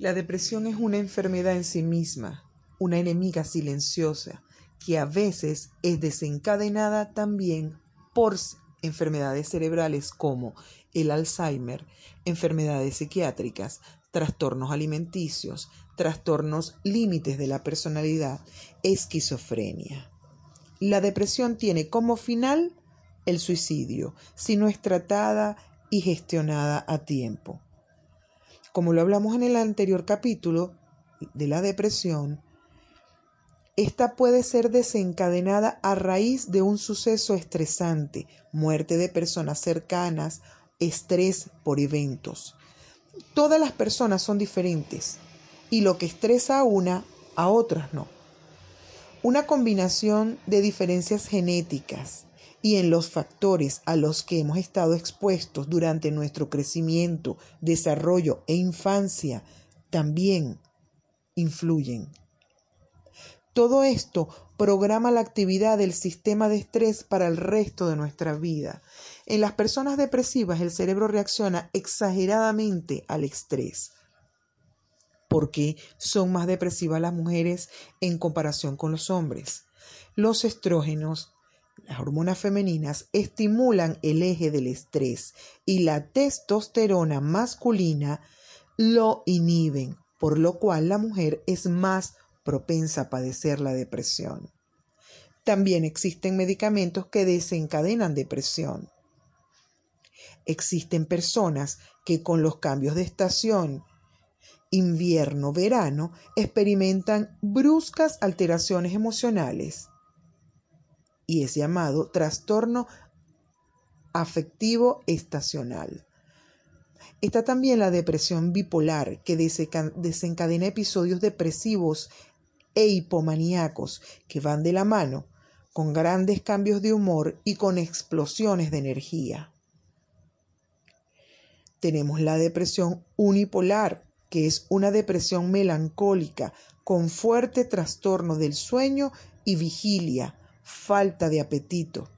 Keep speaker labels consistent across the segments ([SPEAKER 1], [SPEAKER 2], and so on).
[SPEAKER 1] La depresión es una enfermedad en sí misma, una enemiga silenciosa, que a veces es desencadenada también por enfermedades cerebrales como el Alzheimer, enfermedades psiquiátricas, trastornos alimenticios, trastornos límites de la personalidad, esquizofrenia. La depresión tiene como final el suicidio si no es tratada y gestionada a tiempo. Como lo hablamos en el anterior capítulo de la depresión, esta puede ser desencadenada a raíz de un suceso estresante, muerte de personas cercanas, estrés por eventos. Todas las personas son diferentes y lo que estresa a una, a otras no. Una combinación de diferencias genéticas, y en los factores a los que hemos estado expuestos durante nuestro crecimiento, desarrollo e infancia también influyen. Todo esto programa la actividad del sistema de estrés para el resto de nuestra vida. En las personas depresivas el cerebro reacciona exageradamente al estrés. porque son más depresivas las mujeres en comparación con los hombres? Los estrógenos las hormonas femeninas estimulan el eje del estrés y la testosterona masculina lo inhiben, por lo cual la mujer es más propensa a padecer la depresión. También existen medicamentos que desencadenan depresión. Existen personas que con los cambios de estación, invierno, verano, experimentan bruscas alteraciones emocionales y es llamado trastorno afectivo estacional. Está también la depresión bipolar, que desencadena episodios depresivos e hipomaníacos que van de la mano con grandes cambios de humor y con explosiones de energía. Tenemos la depresión unipolar, que es una depresión melancólica con fuerte trastorno del sueño y vigilia, falta de apetito.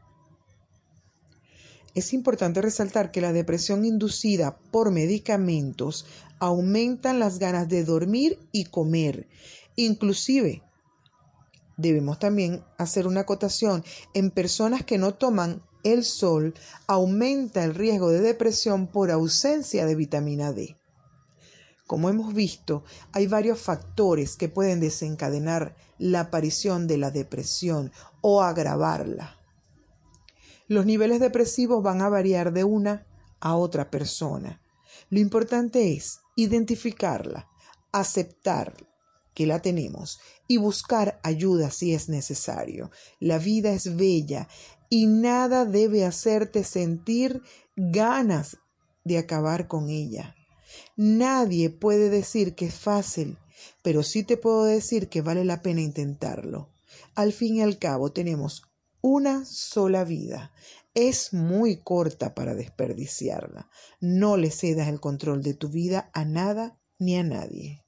[SPEAKER 1] Es importante resaltar que la depresión inducida por medicamentos aumentan las ganas de dormir y comer. Inclusive, debemos también hacer una acotación, en personas que no toman el sol aumenta el riesgo de depresión por ausencia de vitamina D. Como hemos visto, hay varios factores que pueden desencadenar la aparición de la depresión o agravarla. Los niveles depresivos van a variar de una a otra persona. Lo importante es identificarla, aceptar que la tenemos y buscar ayuda si es necesario. La vida es bella y nada debe hacerte sentir ganas de acabar con ella. Nadie puede decir que es fácil, pero sí te puedo decir que vale la pena intentarlo. Al fin y al cabo tenemos una sola vida. Es muy corta para desperdiciarla. No le cedas el control de tu vida a nada ni a nadie.